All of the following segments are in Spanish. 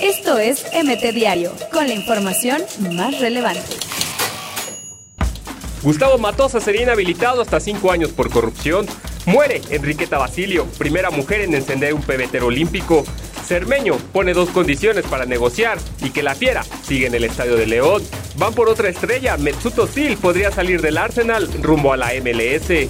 Esto es MT Diario, con la información más relevante. Gustavo Matosa sería inhabilitado hasta cinco años por corrupción. Muere Enriqueta Basilio, primera mujer en encender un pebetero olímpico. Cermeño pone dos condiciones para negociar y que la fiera sigue en el estadio de León. Van por otra estrella, Metsuto Sil podría salir del Arsenal rumbo a la MLS.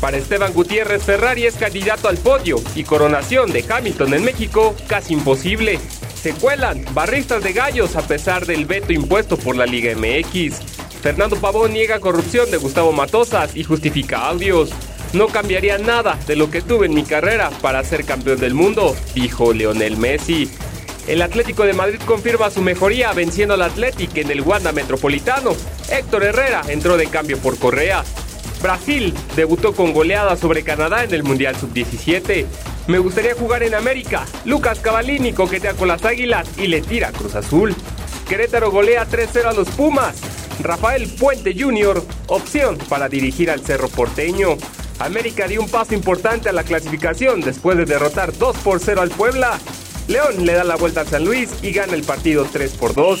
Para Esteban Gutiérrez, Ferrari es candidato al podio y coronación de Hamilton en México casi imposible. Se cuelan barristas de gallos a pesar del veto impuesto por la Liga MX. Fernando Pavón niega corrupción de Gustavo Matosas y justifica audios. No cambiaría nada de lo que tuve en mi carrera para ser campeón del mundo, dijo Leonel Messi. El Atlético de Madrid confirma su mejoría venciendo al Atlético en el Wanda Metropolitano. Héctor Herrera entró de cambio por Correa. Brasil debutó con goleada sobre Canadá en el Mundial Sub-17. Me gustaría jugar en América. Lucas Cavallini coquetea con las Águilas y le tira Cruz Azul. Querétaro golea 3-0 a los Pumas. Rafael Puente Jr., opción para dirigir al Cerro Porteño. América dio un paso importante a la clasificación después de derrotar 2 por 0 al Puebla. León le da la vuelta a San Luis y gana el partido 3 por 2.